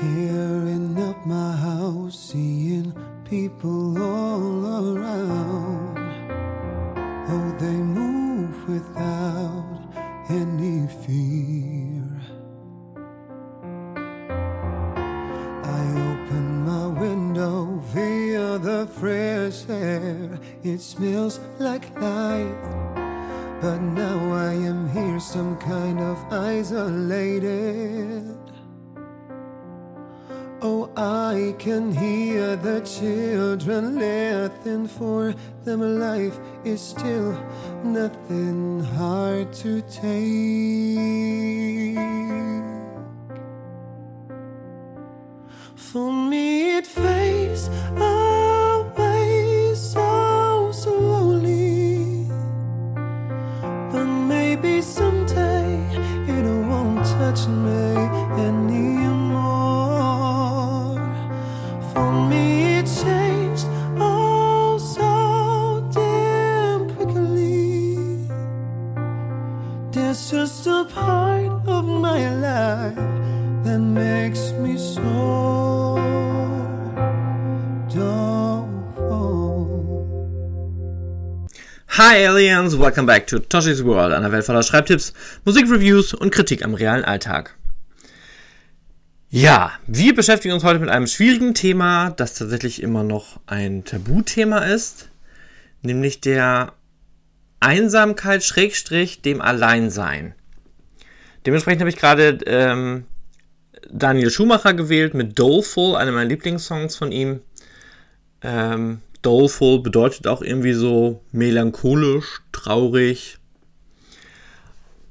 still Christ Hi Aliens, welcome back to Toshi's World, einer Welt voller Schreibtipps, Musikreviews und Kritik am realen Alltag. Ja, wir beschäftigen uns heute mit einem schwierigen Thema, das tatsächlich immer noch ein Tabuthema ist, nämlich der Einsamkeit Schrägstrich dem Alleinsein. Dementsprechend habe ich gerade ähm, Daniel Schumacher gewählt mit Doleful, einer meiner Lieblingssongs von ihm. Ähm, Doleful bedeutet auch irgendwie so melancholisch, traurig.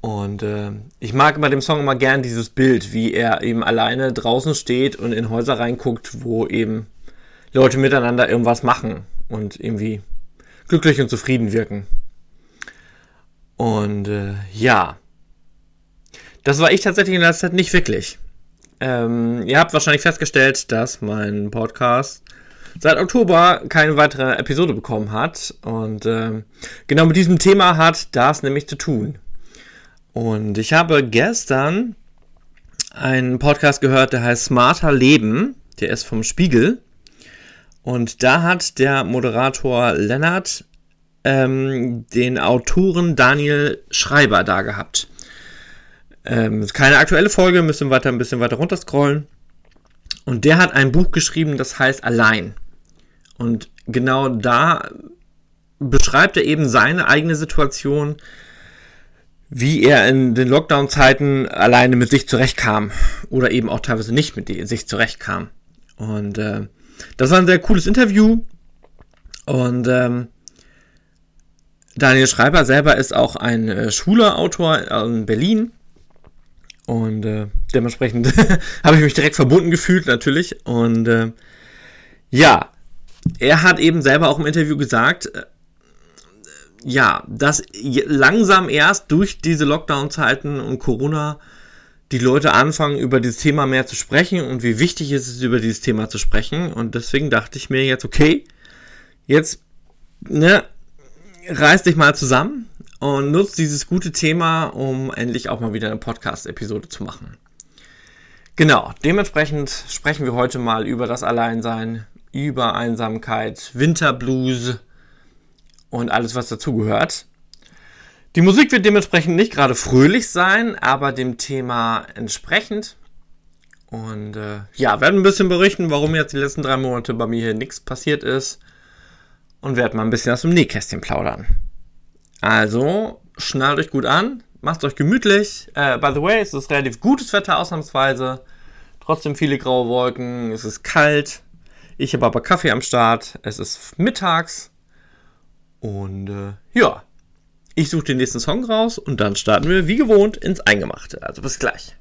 Und äh, ich mag bei dem Song immer gern dieses Bild, wie er eben alleine draußen steht und in Häuser reinguckt, wo eben Leute miteinander irgendwas machen und irgendwie glücklich und zufrieden wirken. Und äh, ja, das war ich tatsächlich in letzter Zeit nicht wirklich. Ähm, ihr habt wahrscheinlich festgestellt, dass mein Podcast seit Oktober keine weitere Episode bekommen hat. Und ähm, genau mit diesem Thema hat das nämlich zu tun. Und ich habe gestern einen Podcast gehört, der heißt Smarter Leben. Der ist vom Spiegel. Und da hat der Moderator Lennart ähm, den Autoren Daniel Schreiber da gehabt. Ähm, keine aktuelle Folge, müssen weiter ein bisschen weiter runter scrollen. Und der hat ein Buch geschrieben, das heißt Allein. Und genau da beschreibt er eben seine eigene Situation, wie er in den Lockdown-Zeiten alleine mit sich zurechtkam. Oder eben auch teilweise nicht mit sich zurechtkam. Und äh, das war ein sehr cooles Interview. Und ähm, Daniel Schreiber selber ist auch ein äh, schwuler Autor in Berlin. Und äh, dementsprechend habe ich mich direkt verbunden gefühlt, natürlich. Und äh, ja, er hat eben selber auch im Interview gesagt, äh, ja, dass langsam erst durch diese Lockdown-Zeiten und Corona die Leute anfangen, über dieses Thema mehr zu sprechen und wie wichtig ist es, über dieses Thema zu sprechen. Und deswegen dachte ich mir jetzt, okay, jetzt, ne, reiß dich mal zusammen und nutzt dieses gute Thema, um endlich auch mal wieder eine Podcast-Episode zu machen. Genau, dementsprechend sprechen wir heute mal über das Alleinsein, über Einsamkeit, Winterblues und alles, was dazugehört. Die Musik wird dementsprechend nicht gerade fröhlich sein, aber dem Thema entsprechend. Und äh, ja, werden ein bisschen berichten, warum jetzt die letzten drei Monate bei mir hier nichts passiert ist. Und werden mal ein bisschen aus dem Nähkästchen plaudern. Also, schnallt euch gut an, macht euch gemütlich. Äh, by the way, es ist relativ gutes Wetter ausnahmsweise. Trotzdem viele graue Wolken, es ist kalt. Ich habe aber Kaffee am Start. Es ist mittags. Und äh, ja, ich suche den nächsten Song raus und dann starten wir wie gewohnt ins Eingemachte. Also bis gleich.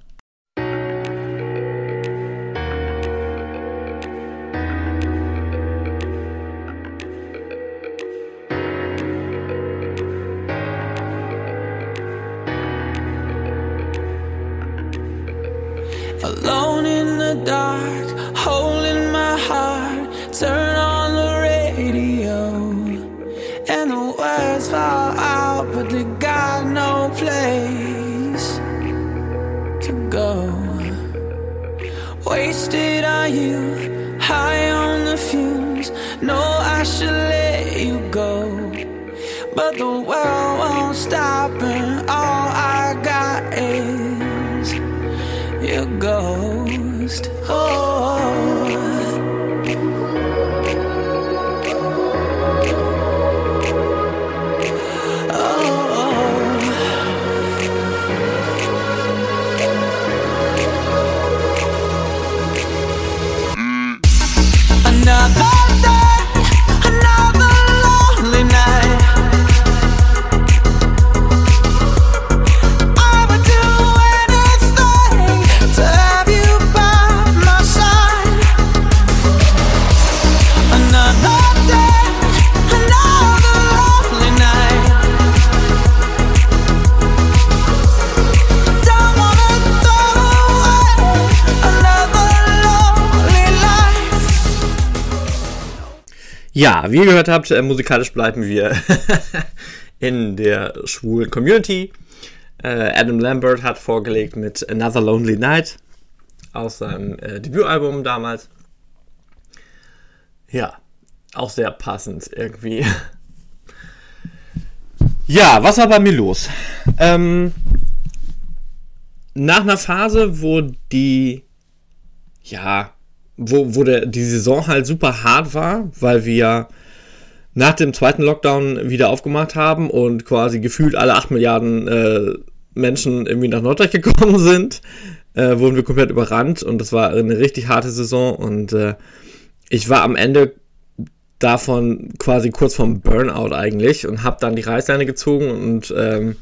But the world won't stop, and all I got is your ghost. Oh. Ja, wie ihr gehört habt, äh, musikalisch bleiben wir in der schwulen Community. Äh, Adam Lambert hat vorgelegt mit Another Lonely Night aus seinem äh, Debütalbum damals. Ja, auch sehr passend irgendwie. Ja, was war bei mir los? Ähm, nach einer Phase, wo die, ja, wo, wo der, die Saison halt super hart war, weil wir nach dem zweiten Lockdown wieder aufgemacht haben und quasi gefühlt alle 8 Milliarden äh, Menschen irgendwie nach Norddeich gekommen sind, äh, wurden wir komplett überrannt und das war eine richtig harte Saison und äh, ich war am Ende davon quasi kurz vorm Burnout eigentlich und habe dann die Reißleine gezogen und ähm,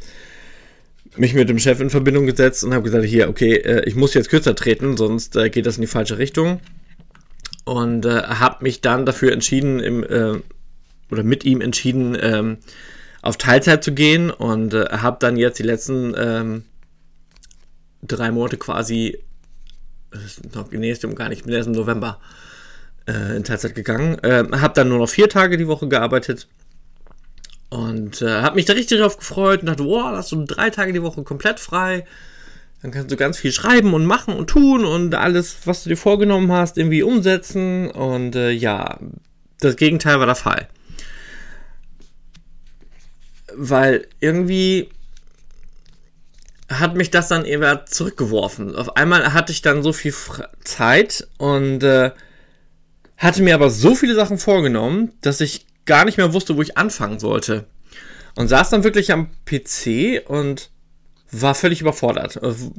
mich mit dem Chef in Verbindung gesetzt und habe gesagt, hier, okay, äh, ich muss jetzt kürzer treten, sonst äh, geht das in die falsche Richtung. Und äh, habe mich dann dafür entschieden, im, äh, oder mit ihm entschieden, ähm, auf Teilzeit zu gehen und äh, habe dann jetzt die letzten ähm, drei Monate quasi, ist noch nee, stimmt gar nicht, ich bin erst im November äh, in Teilzeit gegangen, äh, habe dann nur noch vier Tage die Woche gearbeitet und äh, habe mich da richtig drauf gefreut und dachte, wow, hast du drei Tage die Woche komplett frei. Dann kannst du ganz viel schreiben und machen und tun und alles, was du dir vorgenommen hast, irgendwie umsetzen. Und äh, ja, das Gegenteil war der Fall. Weil irgendwie hat mich das dann eher zurückgeworfen. Auf einmal hatte ich dann so viel Zeit und äh, hatte mir aber so viele Sachen vorgenommen, dass ich gar nicht mehr wusste, wo ich anfangen sollte. Und saß dann wirklich am PC und war völlig überfordert. Also,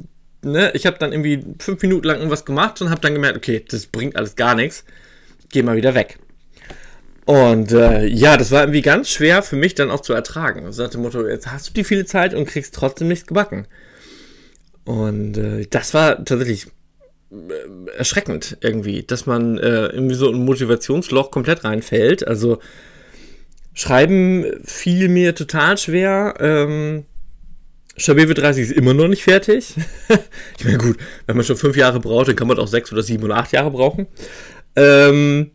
ne, ich habe dann irgendwie fünf Minuten lang irgendwas gemacht und habe dann gemerkt, okay, das bringt alles gar nichts. Geh mal wieder weg. Und äh, ja, das war irgendwie ganz schwer für mich dann auch zu ertragen. Also nach dem Motto, jetzt hast du die viele Zeit und kriegst trotzdem nichts gebacken. Und äh, das war tatsächlich äh, erschreckend irgendwie, dass man äh, irgendwie so ein Motivationsloch komplett reinfällt. Also Schreiben fiel mir total schwer. Ähm, Schabewe 30 ist immer noch nicht fertig. ich meine, gut, wenn man schon fünf Jahre braucht, dann kann man auch sechs oder sieben oder acht Jahre brauchen. Ähm,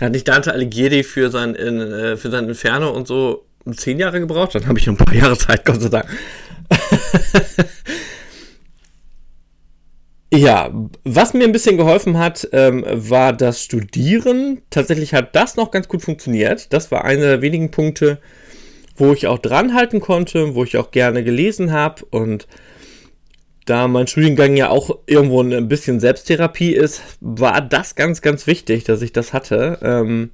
hat nicht Dante Alighieri für sein, in, äh, für sein Inferno und so zehn Jahre gebraucht? Dann habe ich noch ein paar Jahre Zeit, Gott sei Dank. Ja, was mir ein bisschen geholfen hat, ähm, war das Studieren. Tatsächlich hat das noch ganz gut funktioniert. Das war einer der wenigen Punkte, wo ich auch dranhalten konnte, wo ich auch gerne gelesen habe. Und da mein Studiengang ja auch irgendwo ein bisschen Selbsttherapie ist, war das ganz, ganz wichtig, dass ich das hatte. Ähm,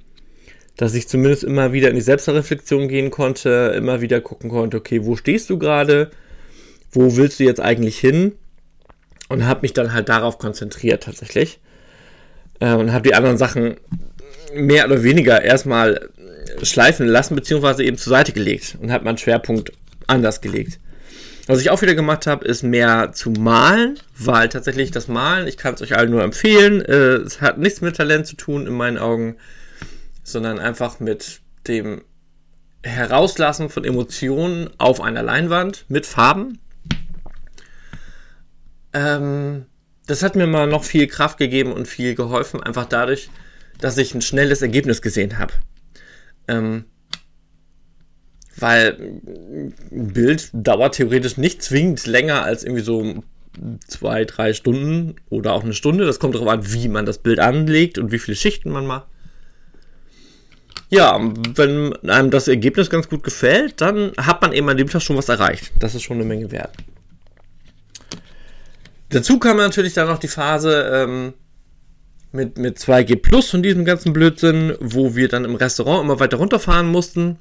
dass ich zumindest immer wieder in die Selbstreflexion gehen konnte, immer wieder gucken konnte, okay, wo stehst du gerade? Wo willst du jetzt eigentlich hin? und habe mich dann halt darauf konzentriert tatsächlich äh, und habe die anderen Sachen mehr oder weniger erstmal schleifen lassen beziehungsweise eben zur Seite gelegt und habe meinen Schwerpunkt anders gelegt. Was ich auch wieder gemacht habe, ist mehr zu malen, weil tatsächlich das Malen, ich kann es euch allen nur empfehlen, äh, es hat nichts mit Talent zu tun in meinen Augen, sondern einfach mit dem Herauslassen von Emotionen auf einer Leinwand mit Farben ähm, das hat mir mal noch viel Kraft gegeben und viel geholfen, einfach dadurch, dass ich ein schnelles Ergebnis gesehen habe. Ähm, weil ein Bild dauert theoretisch nicht zwingend länger als irgendwie so zwei, drei Stunden oder auch eine Stunde. Das kommt darauf an, wie man das Bild anlegt und wie viele Schichten man macht. Ja, wenn einem das Ergebnis ganz gut gefällt, dann hat man eben an dem Tag schon was erreicht. Das ist schon eine Menge wert. Dazu kam natürlich dann noch die Phase ähm, mit, mit 2G Plus und diesem ganzen Blödsinn, wo wir dann im Restaurant immer weiter runterfahren mussten.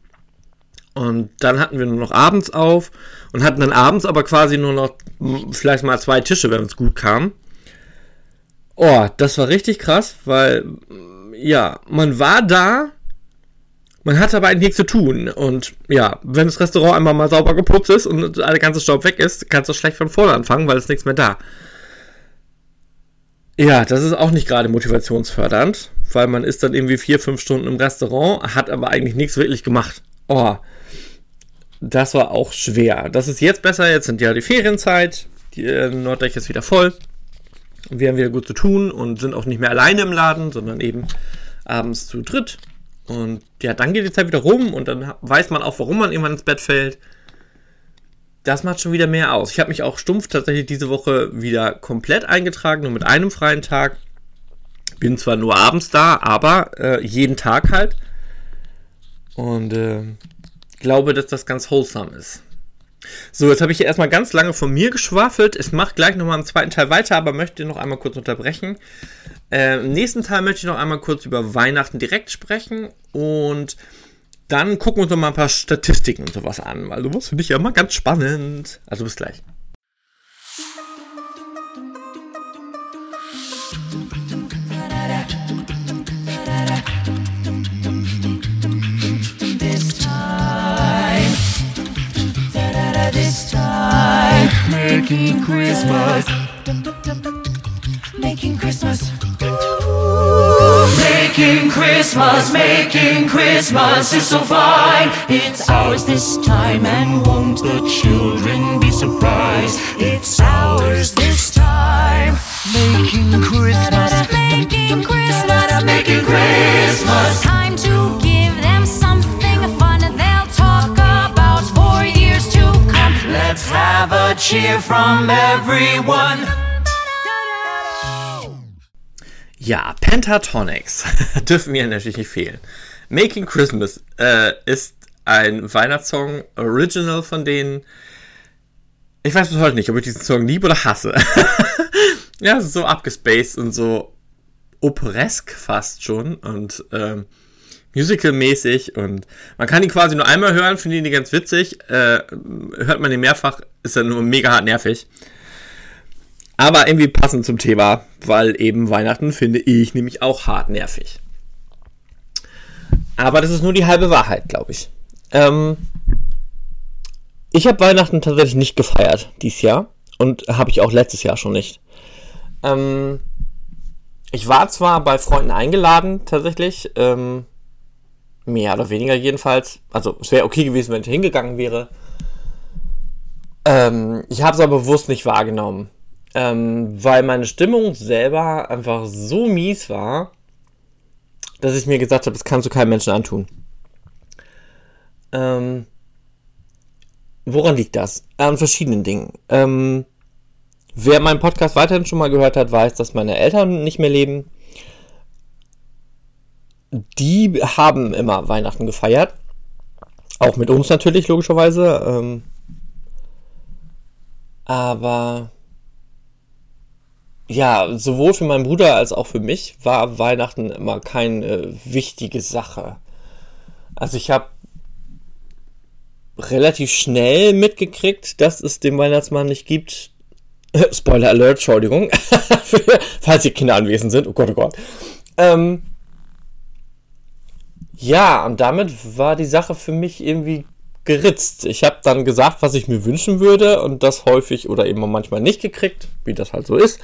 Und dann hatten wir nur noch abends auf und hatten dann abends aber quasi nur noch vielleicht mal zwei Tische, wenn es gut kam. Oh, das war richtig krass, weil ja, man war da, man hatte aber eigentlich nichts zu tun. Und ja, wenn das Restaurant einmal mal sauber geputzt ist und der ganze Staub weg ist, kannst du schlecht von vorne anfangen, weil es nichts mehr da. Ja, das ist auch nicht gerade motivationsfördernd, weil man ist dann irgendwie vier, fünf Stunden im Restaurant, hat aber eigentlich nichts wirklich gemacht. Oh, das war auch schwer. Das ist jetzt besser, jetzt sind ja die Ferienzeit, die äh, Norddeck ist wieder voll. Wir haben wieder gut zu tun und sind auch nicht mehr alleine im Laden, sondern eben abends zu dritt. Und ja, dann geht die Zeit wieder rum und dann weiß man auch, warum man irgendwann ins Bett fällt. Das macht schon wieder mehr aus. Ich habe mich auch stumpf tatsächlich diese Woche wieder komplett eingetragen, nur mit einem freien Tag. Bin zwar nur abends da, aber äh, jeden Tag halt. Und äh, glaube, dass das ganz wholesome ist. So, jetzt habe ich erstmal ganz lange von mir geschwafelt. Ich mache gleich nochmal im zweiten Teil weiter, aber möchte noch einmal kurz unterbrechen. Äh, Im nächsten Teil möchte ich noch einmal kurz über Weihnachten direkt sprechen und dann gucken wir uns noch mal ein paar Statistiken und sowas an, weil sowas finde ich ja immer ganz spannend. Also bis gleich. Making Christmas, making Christmas. Making Christmas, making Christmas is so fine. It's ours this time, and won't the children be surprised? It's ours this time. Making Christmas, Making Christmas, making Christmas. time to give them something fun they'll talk about for years to come. Let's have a cheer from everyone. Ja, Pentatonics dürfen mir natürlich nicht fehlen. Making Christmas äh, ist ein Weihnachtssong, Original von denen. Ich weiß bis heute nicht, ob ich diesen Song liebe oder hasse. ja, es ist so abgespaced und so operesk fast schon und ähm, musical-mäßig und man kann ihn quasi nur einmal hören, finde ihn ganz witzig. Äh, hört man ihn mehrfach, ist er nur mega hart nervig. Aber irgendwie passend zum Thema, weil eben Weihnachten finde ich nämlich auch hart nervig. Aber das ist nur die halbe Wahrheit, glaube ich. Ähm, ich habe Weihnachten tatsächlich nicht gefeiert dieses Jahr und habe ich auch letztes Jahr schon nicht. Ähm, ich war zwar bei Freunden eingeladen, tatsächlich, ähm, mehr oder weniger jedenfalls. Also es wäre okay gewesen, wenn ich hingegangen wäre. Ähm, ich habe es aber bewusst nicht wahrgenommen ähm, weil meine Stimmung selber einfach so mies war, dass ich mir gesagt habe, das kannst du keinem Menschen antun. Ähm, woran liegt das? An verschiedenen Dingen. Ähm, wer meinen Podcast weiterhin schon mal gehört hat, weiß, dass meine Eltern nicht mehr leben. Die haben immer Weihnachten gefeiert. Auch mit uns natürlich, logischerweise. Ähm, aber ja, sowohl für meinen Bruder als auch für mich war Weihnachten immer keine wichtige Sache. Also ich habe relativ schnell mitgekriegt, dass es den Weihnachtsmann nicht gibt. Spoiler Alert, Entschuldigung. Falls hier Kinder anwesend sind. Oh Gott, oh Gott. Ähm, ja, und damit war die Sache für mich irgendwie geritzt. Ich habe dann gesagt, was ich mir wünschen würde und das häufig oder eben manchmal nicht gekriegt, wie das halt so ist.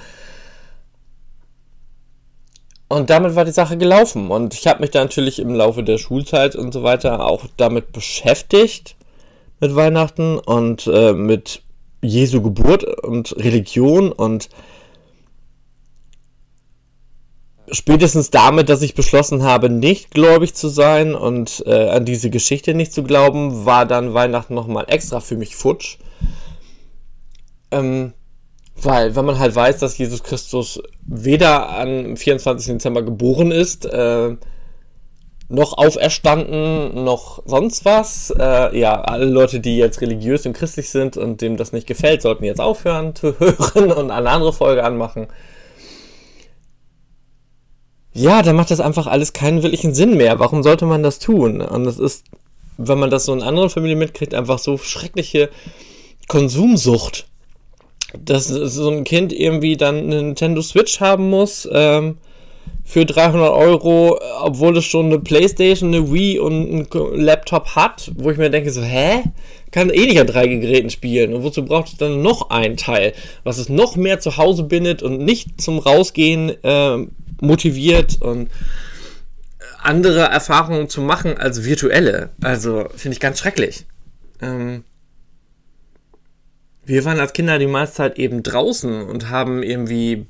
Und damit war die Sache gelaufen. Und ich habe mich da natürlich im Laufe der Schulzeit und so weiter auch damit beschäftigt, mit Weihnachten und äh, mit Jesu Geburt und Religion und spätestens damit, dass ich beschlossen habe, nicht gläubig zu sein und äh, an diese Geschichte nicht zu glauben, war dann Weihnachten nochmal extra für mich futsch. Ähm, Weil, wenn man halt weiß, dass Jesus Christus weder am 24. Dezember geboren ist, äh, noch auferstanden, noch sonst was. Äh, ja, alle Leute, die jetzt religiös und christlich sind und dem das nicht gefällt, sollten jetzt aufhören zu hören und eine andere Folge anmachen. Ja, dann macht das einfach alles keinen wirklichen Sinn mehr. Warum sollte man das tun? Und das ist, wenn man das so in anderen Familien mitkriegt, einfach so schreckliche Konsumsucht. Dass so ein Kind irgendwie dann eine Nintendo Switch haben muss, ähm, für 300 Euro, obwohl es schon eine Playstation, eine Wii und einen Laptop hat, wo ich mir denke so, hä? Kann eh nicht an drei Geräten spielen. Und wozu braucht es dann noch ein Teil, was es noch mehr zu Hause bindet und nicht zum Rausgehen äh, motiviert und andere Erfahrungen zu machen als virtuelle. Also finde ich ganz schrecklich. Ähm, wir waren als Kinder die meiste Zeit eben draußen und haben irgendwie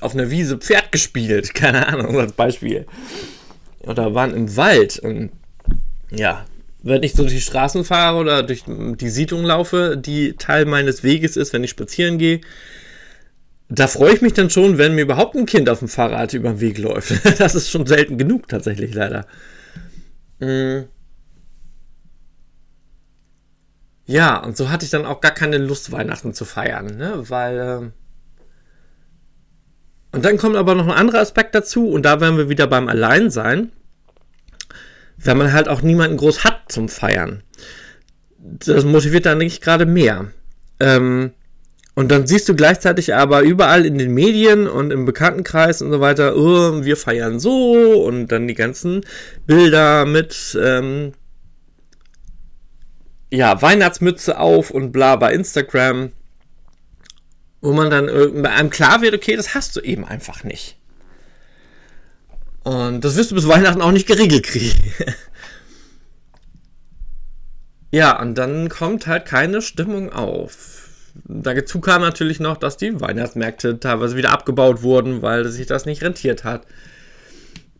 auf einer Wiese Pferd gespielt, keine Ahnung, als Beispiel. Oder waren im Wald und ja, wenn ich so durch die Straßen fahre oder durch die Siedlung laufe, die Teil meines Weges ist, wenn ich spazieren gehe, da freue ich mich dann schon, wenn mir überhaupt ein Kind auf dem Fahrrad über den Weg läuft. Das ist schon selten genug tatsächlich leider. Mm. Ja, und so hatte ich dann auch gar keine Lust, Weihnachten zu feiern, ne? weil äh, und dann kommt aber noch ein anderer Aspekt dazu und da werden wir wieder beim Alleinsein, wenn man halt auch niemanden groß hat zum Feiern. Das motiviert dann nicht gerade mehr. Ähm, und dann siehst du gleichzeitig aber überall in den Medien und im Bekanntenkreis und so weiter, oh, wir feiern so und dann die ganzen Bilder mit ähm, ja, Weihnachtsmütze auf und bla bei Instagram wo man dann bei einem klar wird, okay, das hast du eben einfach nicht. Und das wirst du bis Weihnachten auch nicht geregelt kriegen. ja, und dann kommt halt keine Stimmung auf. Dazu kam natürlich noch, dass die Weihnachtsmärkte teilweise wieder abgebaut wurden, weil sich das nicht rentiert hat.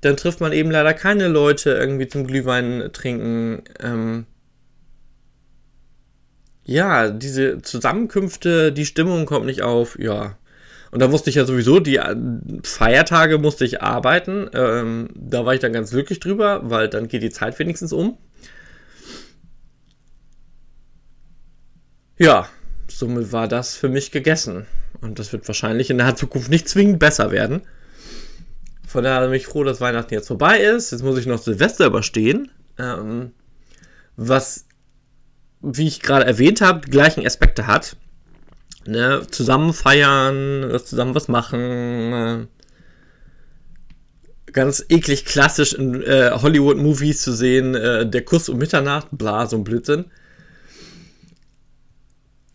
Dann trifft man eben leider keine Leute irgendwie zum Glühwein trinken. Ähm, ja, diese Zusammenkünfte, die Stimmung kommt nicht auf, ja. Und da wusste ich ja sowieso, die äh, Feiertage musste ich arbeiten. Ähm, da war ich dann ganz glücklich drüber, weil dann geht die Zeit wenigstens um. Ja, somit war das für mich gegessen. Und das wird wahrscheinlich in der Zukunft nicht zwingend besser werden. Von daher bin ich froh, dass Weihnachten jetzt vorbei ist. Jetzt muss ich noch Silvester überstehen. Ähm, was wie ich gerade erwähnt habe, die gleichen Aspekte hat. Ne? Zusammen feiern, zusammen was machen. Äh, ganz eklig klassisch in äh, Hollywood-Movies zu sehen, äh, der Kuss um Mitternacht, bla, so ein Blödsinn.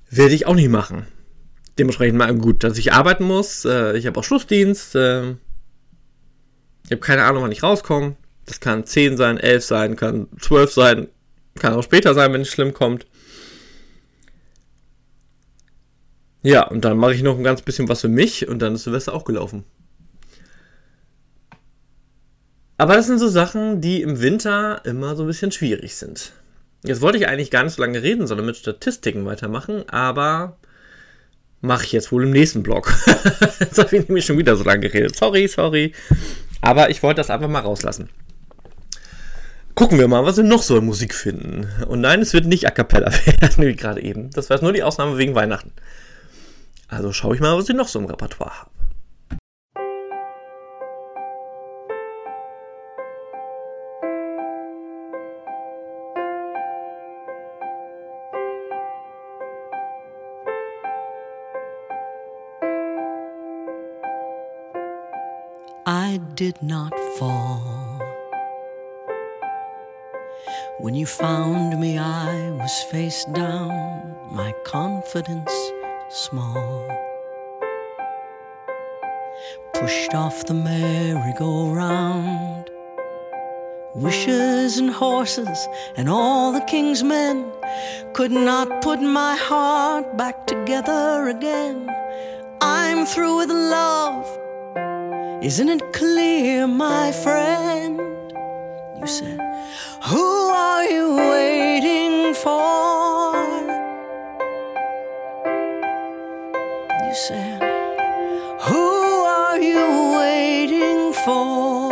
Werde ich auch nicht machen. Dementsprechend mal gut, dass ich arbeiten muss. Äh, ich habe auch Schlussdienst. Äh, ich habe keine Ahnung, wann ich rauskomme. Das kann 10 sein, 11 sein, kann 12 sein, kann auch später sein, wenn es schlimm kommt. Ja, und dann mache ich noch ein ganz bisschen was für mich und dann ist Silvester auch gelaufen. Aber das sind so Sachen, die im Winter immer so ein bisschen schwierig sind. Jetzt wollte ich eigentlich gar nicht so lange reden, sondern mit Statistiken weitermachen, aber mache ich jetzt wohl im nächsten Blog. jetzt habe ich nämlich schon wieder so lange geredet. Sorry, sorry. Aber ich wollte das einfach mal rauslassen. Gucken wir mal, was wir noch so in Musik finden. Und nein, es wird nicht A Cappella werden, wie gerade eben. Das war nur die Ausnahme wegen Weihnachten. Also schaue ich mal, was ich noch so im Repertoire habe. I did not fall. When you found me, I was face down, my confidence small. Pushed off the merry-go-round. Wishes and horses and all the king's men could not put my heart back together again. I'm through with love. Isn't it clear, my friend? You said, Who are you waiting for? You said, Who are you waiting for?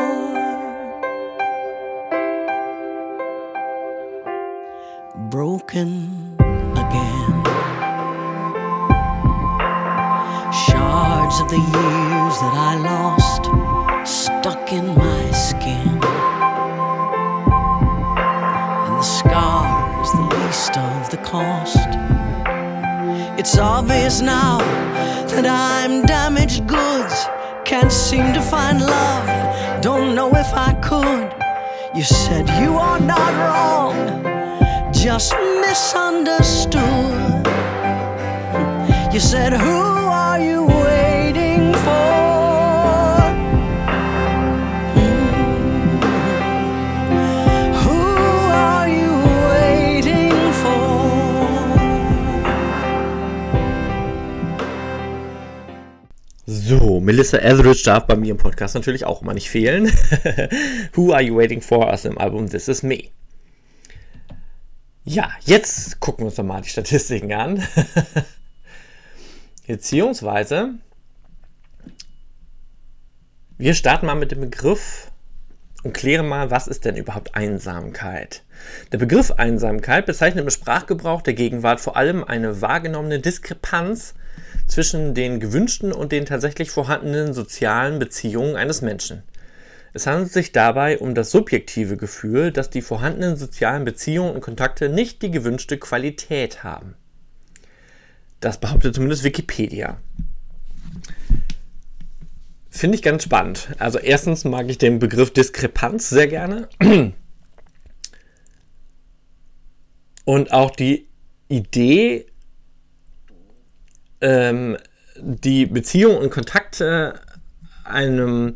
Broken again. Shards of the years that I lost stuck in my It's obvious now that I'm damaged goods. Can't seem to find love. Don't know if I could. You said you are not wrong, just misunderstood. You said, Who are you So, Melissa Etheridge darf bei mir im Podcast natürlich auch immer nicht fehlen. Who Are You Waiting For aus dem Album This Is Me. Ja, jetzt gucken wir uns doch mal die Statistiken an. Beziehungsweise, wir starten mal mit dem Begriff und klären mal, was ist denn überhaupt Einsamkeit? Der Begriff Einsamkeit bezeichnet im Sprachgebrauch der Gegenwart vor allem eine wahrgenommene Diskrepanz zwischen den gewünschten und den tatsächlich vorhandenen sozialen Beziehungen eines Menschen. Es handelt sich dabei um das subjektive Gefühl, dass die vorhandenen sozialen Beziehungen und Kontakte nicht die gewünschte Qualität haben. Das behauptet zumindest Wikipedia. Finde ich ganz spannend. Also erstens mag ich den Begriff Diskrepanz sehr gerne. Und auch die Idee, ähm, die Beziehung und Kontakte einem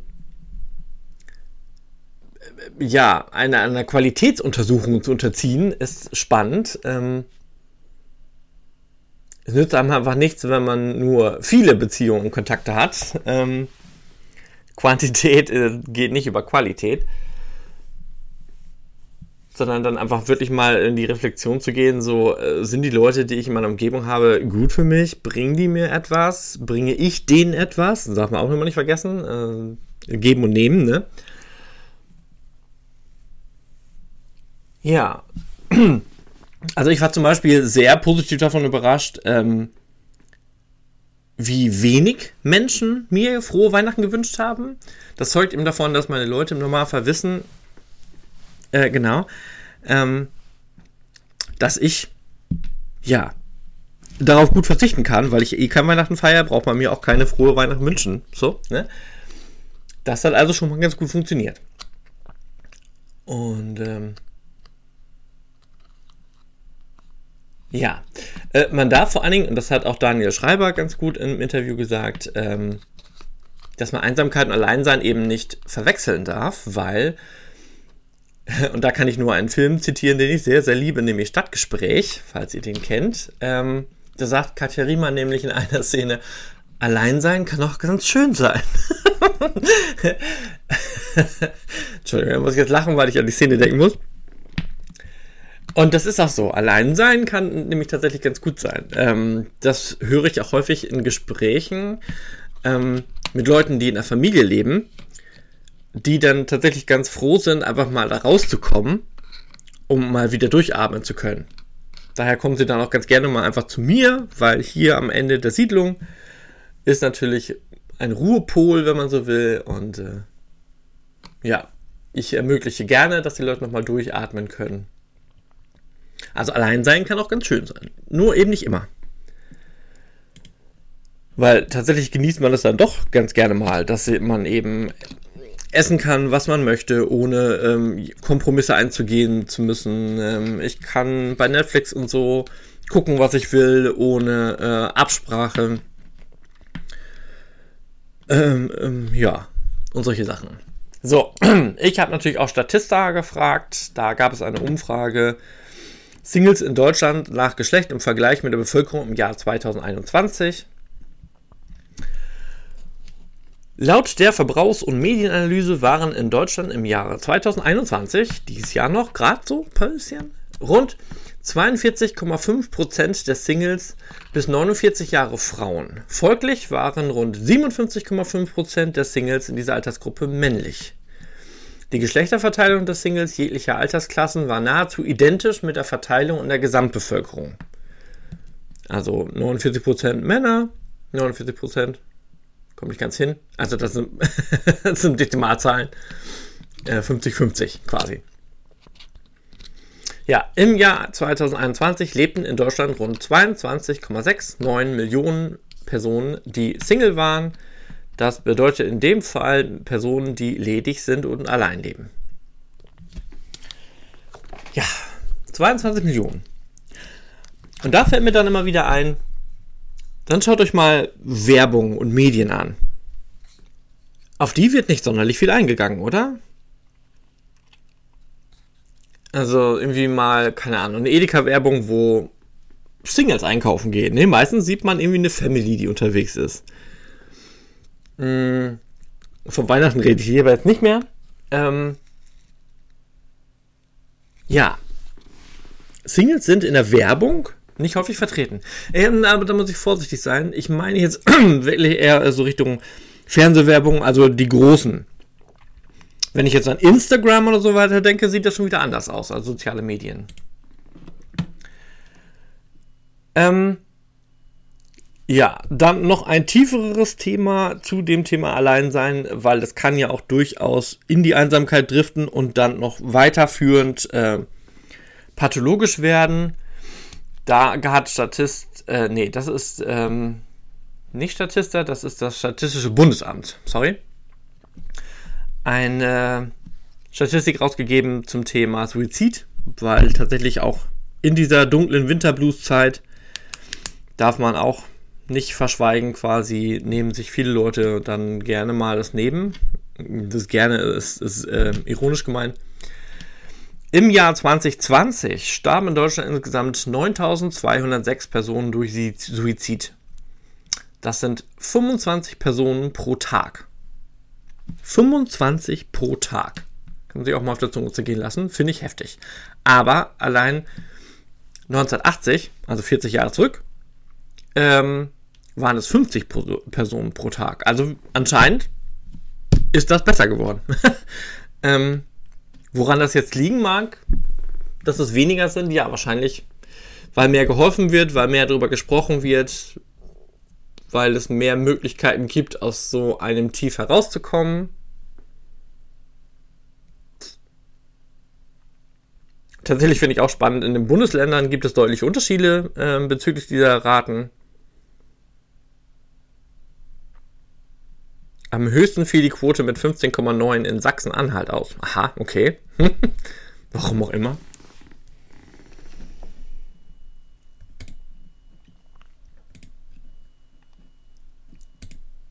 äh, ja, einer, einer Qualitätsuntersuchung zu unterziehen, ist spannend. Ähm, es nützt einem einfach nichts, wenn man nur viele Beziehungen und Kontakte hat. Ähm, Quantität äh, geht nicht über Qualität. Sondern dann einfach wirklich mal in die Reflexion zu gehen, so äh, sind die Leute, die ich in meiner Umgebung habe, gut für mich? Bringen die mir etwas? Bringe ich denen etwas? Das darf man auch immer nicht vergessen. Äh, geben und nehmen, ne? Ja. Also ich war zum Beispiel sehr positiv davon überrascht, ähm, wie wenig Menschen mir frohe Weihnachten gewünscht haben. Das zeugt eben davon, dass meine Leute im Normalfall wissen, äh, genau, ähm, dass ich, ja, darauf gut verzichten kann, weil ich eh kein Weihnachten feiere, braucht man mir auch keine frohe Weihnachten wünschen. So, ne? Das hat also schon mal ganz gut funktioniert. Und, ähm, Ja, äh, man darf vor allen Dingen, und das hat auch Daniel Schreiber ganz gut im Interview gesagt, ähm, dass man Einsamkeit und Alleinsein eben nicht verwechseln darf, weil, und da kann ich nur einen Film zitieren, den ich sehr, sehr liebe, nämlich Stadtgespräch, falls ihr den kennt. Ähm, da sagt Katja Riemann nämlich in einer Szene, Alleinsein kann auch ganz schön sein. Entschuldigung, da muss ich jetzt lachen, weil ich an die Szene denken muss. Und das ist auch so. Allein sein kann nämlich tatsächlich ganz gut sein. Ähm, das höre ich auch häufig in Gesprächen ähm, mit Leuten, die in einer Familie leben, die dann tatsächlich ganz froh sind, einfach mal da rauszukommen, um mal wieder durchatmen zu können. Daher kommen sie dann auch ganz gerne mal einfach zu mir, weil hier am Ende der Siedlung ist natürlich ein Ruhepol, wenn man so will. Und äh, ja, ich ermögliche gerne, dass die Leute nochmal durchatmen können. Also allein sein kann auch ganz schön sein. Nur eben nicht immer. Weil tatsächlich genießt man es dann doch ganz gerne mal, dass man eben essen kann, was man möchte, ohne ähm, Kompromisse einzugehen zu müssen. Ähm, ich kann bei Netflix und so gucken, was ich will, ohne äh, Absprache. Ähm, ähm, ja, und solche Sachen. So, ich habe natürlich auch Statista gefragt. Da gab es eine Umfrage. Singles in Deutschland nach Geschlecht im Vergleich mit der Bevölkerung im Jahr 2021. Laut der Verbrauchs- und Medienanalyse waren in Deutschland im Jahre 2021, dieses Jahr noch, gerade so bisschen, Rund 42,5% der Singles bis 49 Jahre Frauen. Folglich waren rund 57,5% der Singles in dieser Altersgruppe männlich. Die Geschlechterverteilung der Singles jeglicher Altersklassen war nahezu identisch mit der Verteilung in der Gesamtbevölkerung. Also 49% Männer, 49%, komme ich ganz hin. Also das sind, das sind Dezimalzahlen. 50-50 äh, quasi. Ja, im Jahr 2021 lebten in Deutschland rund 22,69 Millionen Personen, die Single waren. Das bedeutet in dem Fall Personen, die ledig sind und allein leben. Ja, 22 Millionen. Und da fällt mir dann immer wieder ein, dann schaut euch mal Werbung und Medien an. Auf die wird nicht sonderlich viel eingegangen, oder? Also irgendwie mal, keine Ahnung, eine Edeka-Werbung, wo Singles einkaufen gehen. Ne? Meistens sieht man irgendwie eine Family, die unterwegs ist. Hm, von Weihnachten rede ich hier aber jetzt nicht mehr. Ähm, ja. Singles sind in der Werbung nicht häufig vertreten. Ähm, aber da muss ich vorsichtig sein. Ich meine jetzt wirklich eher so Richtung Fernsehwerbung, also die großen. Wenn ich jetzt an Instagram oder so weiter denke, sieht das schon wieder anders aus, also soziale Medien. Ähm, ja, dann noch ein tieferes Thema zu dem Thema Alleinsein, weil das kann ja auch durchaus in die Einsamkeit driften und dann noch weiterführend äh, pathologisch werden. Da hat Statist, äh, nee, das ist ähm, nicht Statista, das ist das Statistische Bundesamt, sorry eine Statistik rausgegeben zum Thema Suizid, weil tatsächlich auch in dieser dunklen Winterblues-Zeit darf man auch nicht verschweigen, quasi nehmen sich viele Leute dann gerne mal das Neben. Das gerne ist, ist äh, ironisch gemeint. Im Jahr 2020 starben in Deutschland insgesamt 9206 Personen durch Suizid. Das sind 25 Personen pro Tag. 25 pro Tag. Kann man sich auch mal auf der Zunge zergehen lassen. Finde ich heftig. Aber allein 1980, also 40 Jahre zurück, ähm, waren es 50 pro Personen pro Tag. Also anscheinend ist das besser geworden. ähm, woran das jetzt liegen mag, dass es weniger sind, ja, wahrscheinlich, weil mehr geholfen wird, weil mehr darüber gesprochen wird, weil es mehr Möglichkeiten gibt, aus so einem Tief herauszukommen. Tatsächlich finde ich auch spannend, in den Bundesländern gibt es deutliche Unterschiede äh, bezüglich dieser Raten. Am höchsten fiel die Quote mit 15,9 in Sachsen-Anhalt aus. Aha, okay. Warum auch immer.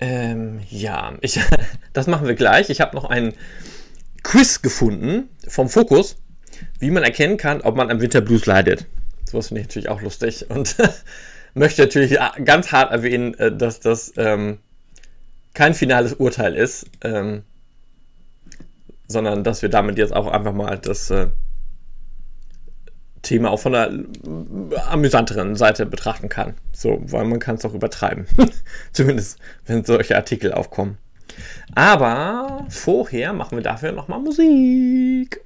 Ähm, ja, ich, das machen wir gleich. Ich habe noch einen Quiz gefunden vom Fokus, wie man erkennen kann, ob man am Winterblues leidet. Sowas finde ich natürlich auch lustig und möchte natürlich ganz hart erwähnen, äh, dass das ähm, kein finales Urteil ist, ähm, sondern dass wir damit jetzt auch einfach mal das äh, Thema auch von der amüsanteren Seite betrachten kann. So, weil man kann es auch übertreiben. Zumindest, wenn solche Artikel aufkommen. Aber vorher machen wir dafür nochmal Musik.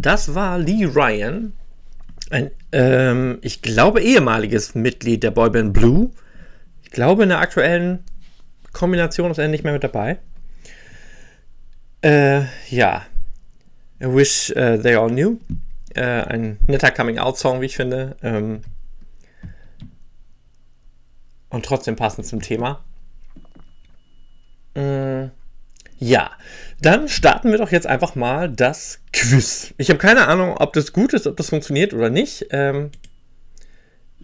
Das war Lee Ryan. Ein, ähm, ich glaube, ehemaliges Mitglied der Boyband Blue. Ich glaube, in der aktuellen Kombination ist er nicht mehr mit dabei. Äh, ja. I wish uh, they all knew. Äh, ein netter Coming-out-Song, wie ich finde. Ähm, und trotzdem passend zum Thema. Mm, ja, dann starten wir doch jetzt einfach mal das Quiz. Ich habe keine Ahnung, ob das gut ist, ob das funktioniert oder nicht. Ähm,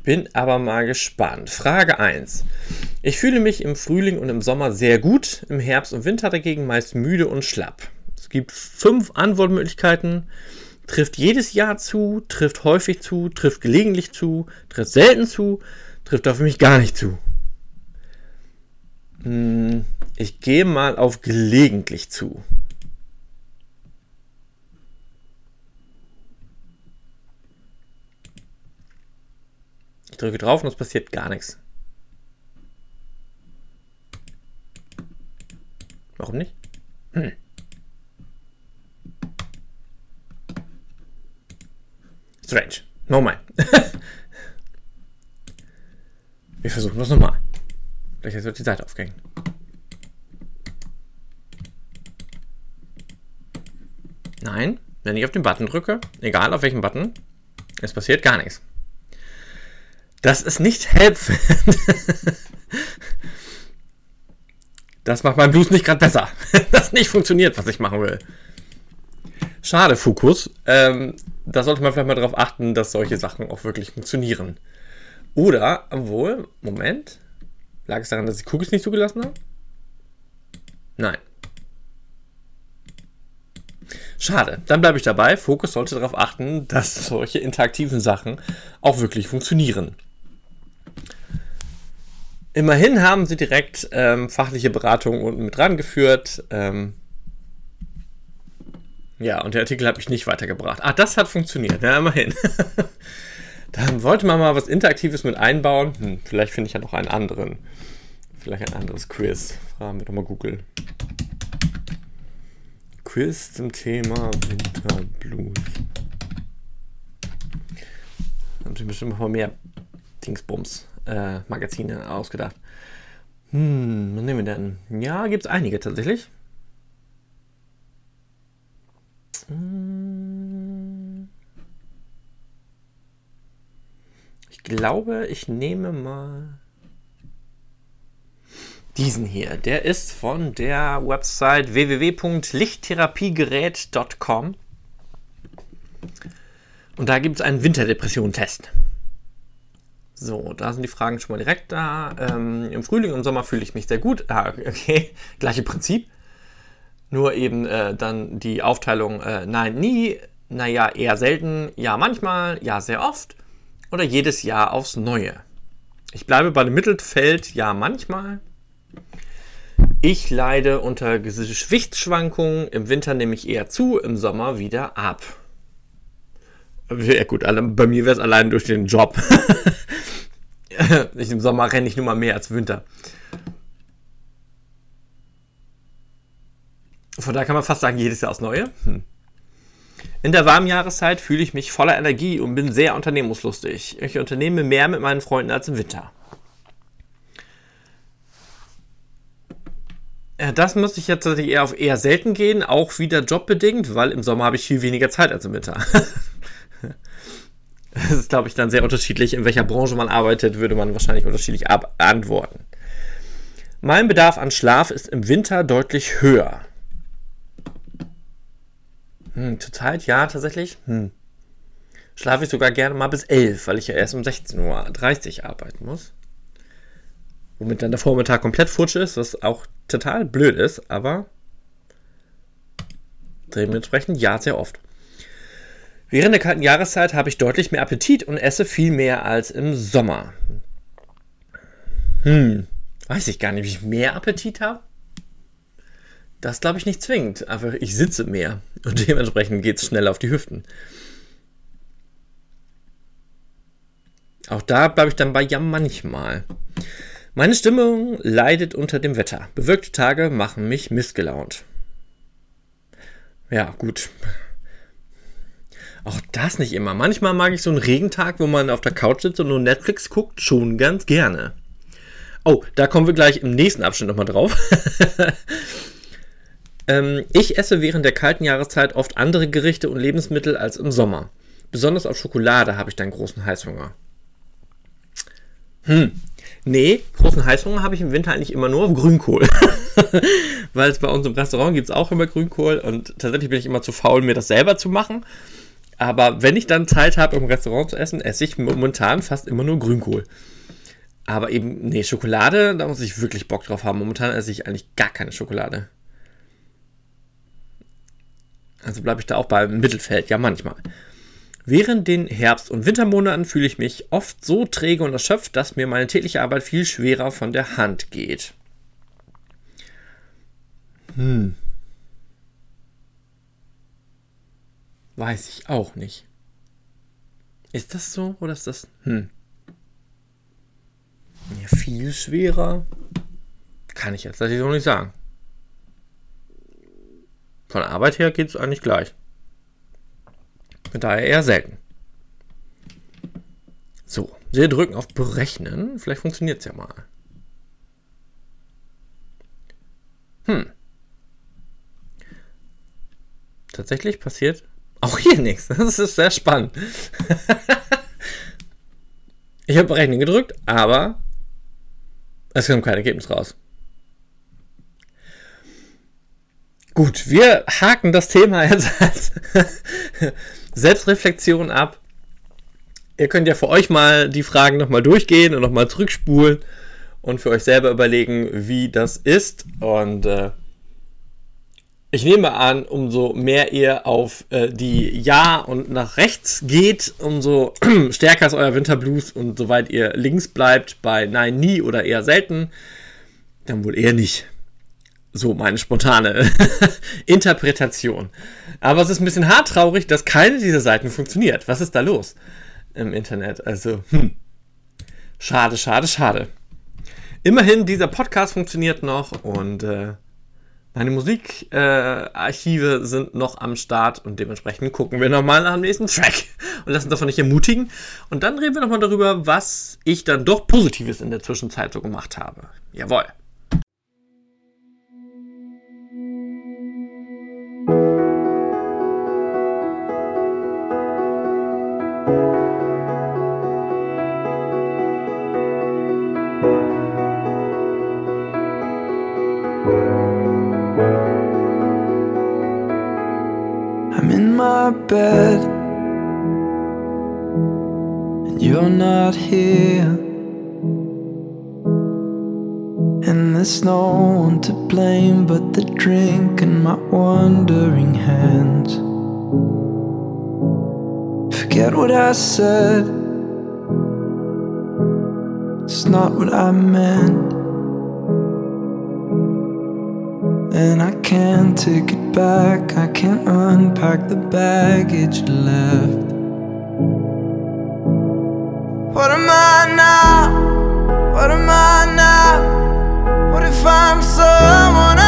bin aber mal gespannt. Frage 1. Ich fühle mich im Frühling und im Sommer sehr gut, im Herbst und Winter dagegen meist müde und schlapp. Es gibt fünf Antwortmöglichkeiten. Trifft jedes Jahr zu, trifft häufig zu, trifft gelegentlich zu, trifft selten zu, trifft auf mich gar nicht zu. Hm, ich gehe mal auf gelegentlich zu. Ich drücke drauf und es passiert gar nichts. Warum nicht? Hm. Strange. Nochmal. Wir versuchen das nochmal. Vielleicht wird die Seite aufgehängt. Nein, wenn ich auf den Button drücke, egal auf welchen Button, es passiert gar nichts. Das ist nicht helpful. das macht mein Blues nicht gerade besser. das nicht funktioniert, was ich machen will. Schade, Fokus. Ähm, da sollte man vielleicht mal darauf achten, dass solche Sachen auch wirklich funktionieren. Oder, obwohl, Moment. Lag es daran, dass ich Cookies nicht zugelassen habe? Nein. Schade, dann bleibe ich dabei. Fokus sollte darauf achten, dass solche interaktiven Sachen auch wirklich funktionieren. Immerhin haben sie direkt ähm, fachliche Beratung unten mit rangeführt. Ähm, ja, und der Artikel habe ich nicht weitergebracht. Ah, das hat funktioniert. Ja, immerhin. Dann wollte man mal was Interaktives mit einbauen. Hm, vielleicht finde ich ja noch einen anderen. Vielleicht ein anderes Quiz. Fragen wir doch mal Google. Quiz zum Thema Winterblues. Haben sie bestimmt noch mehr Dingsbums äh, Magazine ausgedacht. Hm, was nehmen wir denn? Ja, gibt es einige tatsächlich. Hm. Glaube, ich nehme mal diesen hier. Der ist von der Website www.lichttherapiegerät.com. Und da gibt es einen Winterdepression-Test. So, da sind die Fragen schon mal direkt da. Ähm, Im Frühling und Sommer fühle ich mich sehr gut. Ah, okay, gleiche Prinzip. Nur eben äh, dann die Aufteilung, äh, nein, nie, naja, eher selten, ja, manchmal, ja, sehr oft oder jedes Jahr aufs Neue. Ich bleibe bei dem Mittelfeld, ja, manchmal. Ich leide unter Gewichtsschwankungen. Im Winter nehme ich eher zu, im Sommer wieder ab. Ja gut, bei mir wäre es allein durch den Job. ich, Im Sommer renne ich nur mal mehr als Winter. Von daher kann man fast sagen, jedes Jahr aufs Neue. Hm. In der warmen Jahreszeit fühle ich mich voller Energie und bin sehr unternehmungslustig. Ich unternehme mehr mit meinen Freunden als im Winter. Das müsste ich jetzt tatsächlich eher auf eher selten gehen, auch wieder jobbedingt, weil im Sommer habe ich viel weniger Zeit als im Winter. Das ist, glaube ich, dann sehr unterschiedlich. In welcher Branche man arbeitet, würde man wahrscheinlich unterschiedlich antworten. Mein Bedarf an Schlaf ist im Winter deutlich höher. Hm, zurzeit ja, tatsächlich. Hm. Schlafe ich sogar gerne mal bis 11, weil ich ja erst um 16.30 Uhr arbeiten muss. Womit dann der Vormittag komplett futsch ist, was auch total blöd ist, aber dementsprechend ja, sehr oft. Während der kalten Jahreszeit habe ich deutlich mehr Appetit und esse viel mehr als im Sommer. Hm, weiß ich gar nicht, wie ich mehr Appetit habe. Das glaube ich nicht zwingend. Einfach, ich sitze mehr und dementsprechend geht es schnell auf die Hüften. Auch da bleibe ich dann bei ja manchmal. Meine Stimmung leidet unter dem Wetter. Bewölkte Tage machen mich missgelaunt. Ja, gut Auch das nicht immer. Manchmal mag ich so einen Regentag, wo man auf der Couch sitzt und nur Netflix guckt, schon ganz gerne. Oh, da kommen wir gleich im nächsten Abschnitt nochmal drauf. ähm, ich esse während der kalten Jahreszeit oft andere Gerichte und Lebensmittel als im Sommer. Besonders auf Schokolade habe ich dann großen Heißhunger. Hm. Nee, großen Heißhunger habe ich im Winter eigentlich immer nur auf Grünkohl. Weil es bei uns im Restaurant gibt es auch immer Grünkohl und tatsächlich bin ich immer zu faul, mir das selber zu machen. Aber wenn ich dann Zeit habe, im Restaurant zu essen, esse ich momentan fast immer nur Grünkohl. Aber eben, nee, Schokolade, da muss ich wirklich Bock drauf haben. Momentan esse ich eigentlich gar keine Schokolade. Also bleibe ich da auch beim Mittelfeld, ja manchmal. Während den Herbst- und Wintermonaten fühle ich mich oft so träge und erschöpft, dass mir meine tägliche Arbeit viel schwerer von der Hand geht. Hm. Weiß ich auch nicht. Ist das so oder ist das. Hm. Ja, viel schwerer? Kann ich jetzt tatsächlich so nicht sagen. Von Arbeit her geht es eigentlich gleich. Von daher eher selten. So, wir drücken auf Berechnen. Vielleicht funktioniert es ja mal. Hm. Tatsächlich passiert auch hier nichts. Das ist sehr spannend. ich habe Berechnen gedrückt, aber es kommt kein Ergebnis raus. Gut, wir haken das Thema jetzt als Selbstreflexion ab. Ihr könnt ja für euch mal die Fragen nochmal durchgehen und nochmal zurückspulen und für euch selber überlegen, wie das ist. Und äh, ich nehme an, umso mehr ihr auf äh, die Ja und nach rechts geht, umso stärker ist euer Winterblues und soweit ihr links bleibt bei Nein, nie oder eher selten, dann wohl eher nicht. So meine spontane Interpretation. Aber es ist ein bisschen hart traurig, dass keine dieser Seiten funktioniert. Was ist da los im Internet? Also, hm. Schade, schade, schade. Immerhin, dieser Podcast funktioniert noch und äh, meine Musikarchive äh, sind noch am Start und dementsprechend gucken wir nochmal nach dem nächsten Track und lassen davon nicht ermutigen. Und dann reden wir nochmal darüber, was ich dann doch Positives in der Zwischenzeit so gemacht habe. Jawohl. There's no one to blame but the drink and my wandering hands. Forget what I said, it's not what I meant. And I can't take it back, I can't unpack the baggage left. What am I now? What am I now? What if I'm someone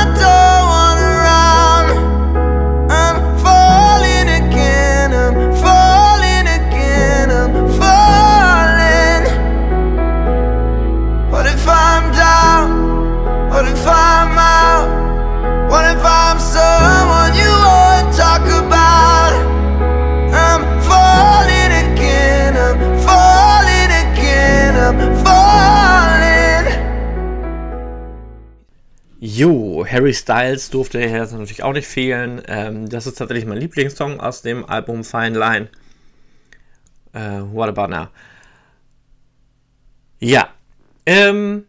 Harry Styles durfte jetzt natürlich auch nicht fehlen. Ähm, das ist tatsächlich mein Lieblingssong aus dem Album Fine Line. Äh, what about now? Ja. Ähm,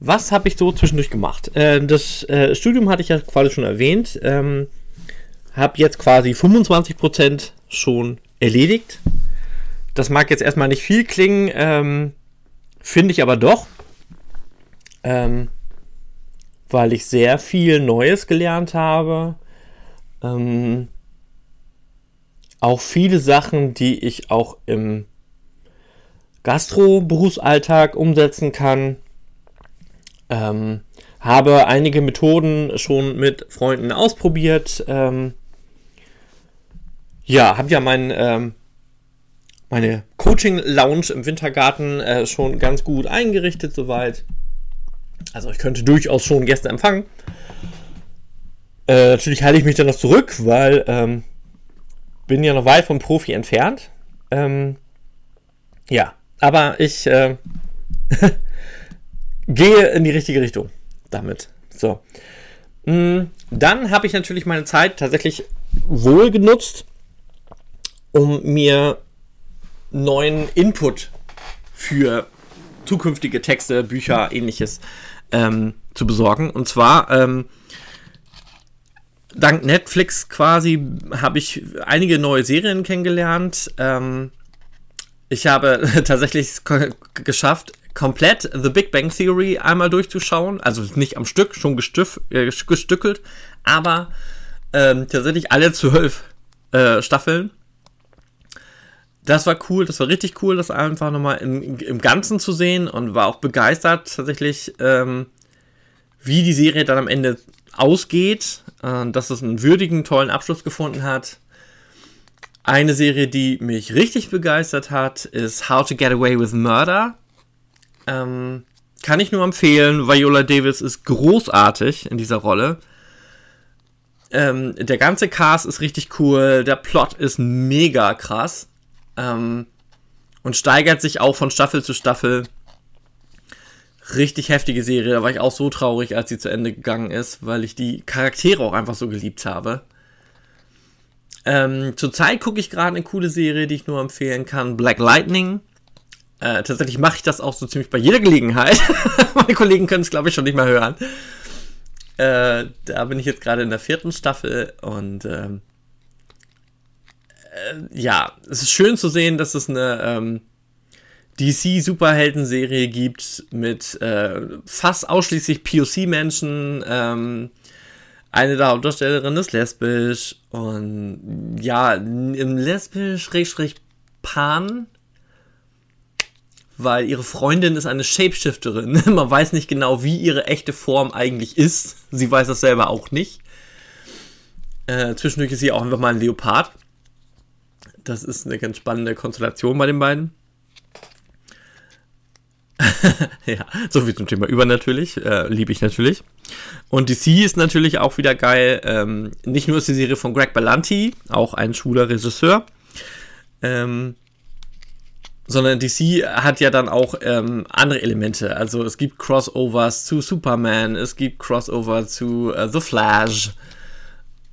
was habe ich so zwischendurch gemacht? Äh, das äh, Studium hatte ich ja quasi schon erwähnt. Ähm, habe jetzt quasi 25% schon erledigt. Das mag jetzt erstmal nicht viel klingen, ähm, finde ich aber doch. Ähm, weil ich sehr viel Neues gelernt habe. Ähm, auch viele Sachen, die ich auch im Gastro-Berufsalltag umsetzen kann. Ähm, habe einige Methoden schon mit Freunden ausprobiert. Ähm, ja, habe ja mein, ähm, meine Coaching-Lounge im Wintergarten äh, schon ganz gut eingerichtet soweit. Also ich könnte durchaus schon Gäste empfangen. Äh, natürlich halte ich mich dann noch zurück, weil ähm, bin ja noch weit vom Profi entfernt. Ähm, ja, aber ich äh, gehe in die richtige Richtung damit. So. Mm, Dann habe ich natürlich meine Zeit tatsächlich wohl genutzt, um mir neuen Input für zukünftige Texte, Bücher, ähnliches ähm, zu besorgen. Und zwar ähm, dank Netflix quasi habe ich einige neue Serien kennengelernt. Ähm, ich habe tatsächlich geschafft, komplett The Big Bang Theory einmal durchzuschauen. Also nicht am Stück, schon gestüff, äh, gestückelt, aber ähm, tatsächlich alle zwölf äh, Staffeln. Das war cool, das war richtig cool, das einfach nochmal im, im Ganzen zu sehen und war auch begeistert tatsächlich, ähm, wie die Serie dann am Ende ausgeht, äh, dass es einen würdigen, tollen Abschluss gefunden hat. Eine Serie, die mich richtig begeistert hat, ist How to Get Away with Murder. Ähm, kann ich nur empfehlen. Viola Davis ist großartig in dieser Rolle. Ähm, der ganze Cast ist richtig cool. Der Plot ist mega krass. Ähm, und steigert sich auch von Staffel zu Staffel. Richtig heftige Serie. Da war ich auch so traurig, als sie zu Ende gegangen ist, weil ich die Charaktere auch einfach so geliebt habe. Ähm, zurzeit gucke ich gerade eine coole Serie, die ich nur empfehlen kann. Black Lightning. Äh, tatsächlich mache ich das auch so ziemlich bei jeder Gelegenheit. Meine Kollegen können es, glaube ich, schon nicht mehr hören. Äh, da bin ich jetzt gerade in der vierten Staffel und ähm, äh, ja, es ist schön zu sehen, dass es eine ähm, DC-Superhelden-Serie gibt mit äh, fast ausschließlich POC-Menschen. Ähm, eine der Hauptdarstellerinnen ist lesbisch und ja, im lesbisch schrägstrich pan weil ihre Freundin ist eine Shapeshifterin. Man weiß nicht genau, wie ihre echte Form eigentlich ist. Sie weiß das selber auch nicht. Äh, zwischendurch ist sie auch einfach mal ein Leopard. Das ist eine ganz spannende Konstellation bei den beiden. ja, so viel zum Thema übernatürlich. Äh, Liebe ich natürlich. Und DC ist natürlich auch wieder geil. Ähm, nicht nur ist die Serie von Greg Berlanti, auch ein schwuler Regisseur. Ähm, sondern DC hat ja dann auch ähm, andere Elemente. Also es gibt Crossovers zu Superman, es gibt Crossover zu äh, The Flash.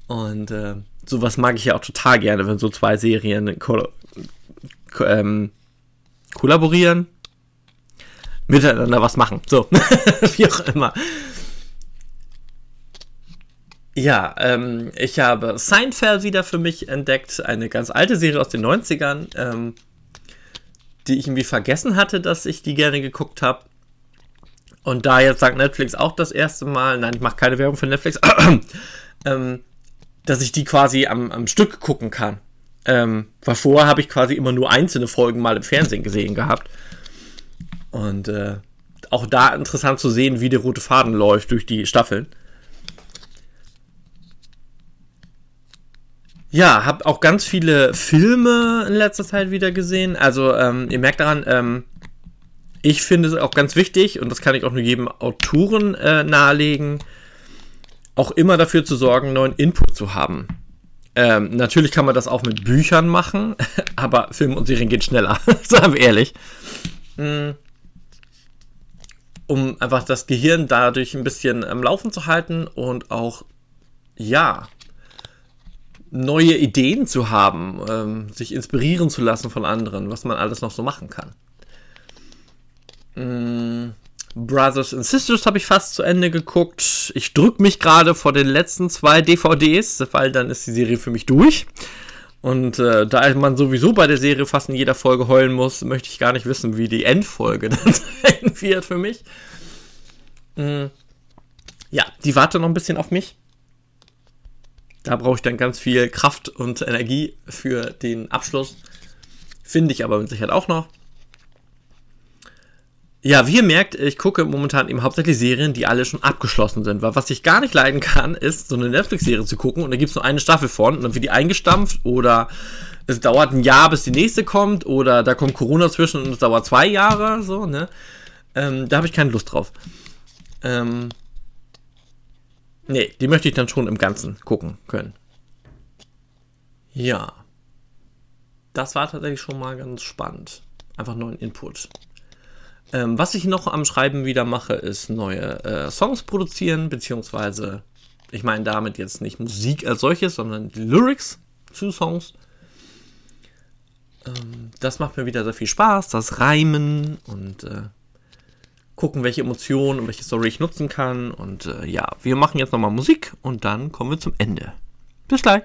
Und äh, sowas mag ich ja auch total gerne, wenn so zwei Serien ko ko ähm, kollaborieren, miteinander was machen. So, wie auch immer. Ja, ähm, ich habe Seinfeld wieder für mich entdeckt, eine ganz alte Serie aus den 90ern. Ähm, die ich irgendwie vergessen hatte, dass ich die gerne geguckt habe. Und da jetzt sagt Netflix auch das erste Mal, nein, ich mache keine Werbung für Netflix, ähm, dass ich die quasi am, am Stück gucken kann. Ähm, weil vorher habe ich quasi immer nur einzelne Folgen mal im Fernsehen gesehen gehabt. Und äh, auch da interessant zu sehen, wie der rote Faden läuft durch die Staffeln. Ja, habe auch ganz viele Filme in letzter Zeit wieder gesehen. Also ähm, ihr merkt daran, ähm, ich finde es auch ganz wichtig, und das kann ich auch nur jedem Autoren äh, nahelegen, auch immer dafür zu sorgen, neuen Input zu haben. Ähm, natürlich kann man das auch mit Büchern machen, aber Filme und Serien gehen schneller, sagen wir ehrlich. Um einfach das Gehirn dadurch ein bisschen am Laufen zu halten und auch, ja, neue Ideen zu haben, ähm, sich inspirieren zu lassen von anderen, was man alles noch so machen kann. Mm, Brothers and Sisters habe ich fast zu Ende geguckt. Ich drücke mich gerade vor den letzten zwei DVDs, weil dann ist die Serie für mich durch. Und äh, da man sowieso bei der Serie fast in jeder Folge heulen muss, möchte ich gar nicht wissen, wie die Endfolge dann sein wird für mich. Mm, ja, die wartet noch ein bisschen auf mich. Da brauche ich dann ganz viel Kraft und Energie für den Abschluss. Finde ich aber mit Sicherheit auch noch. Ja, wie ihr merkt, ich gucke momentan eben hauptsächlich Serien, die alle schon abgeschlossen sind. Weil was ich gar nicht leiden kann, ist, so eine Netflix-Serie zu gucken und da gibt es nur eine Staffel von und dann wird die eingestampft oder es dauert ein Jahr, bis die nächste kommt oder da kommt Corona zwischen und es dauert zwei Jahre, so, ne? Ähm, da habe ich keine Lust drauf. Ähm, nee, die möchte ich dann schon im Ganzen gucken können. Ja. Das war tatsächlich schon mal ganz spannend. Einfach neuen Input. Ähm, was ich noch am Schreiben wieder mache, ist neue äh, Songs produzieren, beziehungsweise, ich meine damit jetzt nicht Musik als solches, sondern Lyrics zu Songs. Ähm, das macht mir wieder sehr viel Spaß, das Reimen und äh, gucken, welche Emotionen und welche Story ich nutzen kann. Und äh, ja, wir machen jetzt nochmal Musik und dann kommen wir zum Ende. Bis gleich.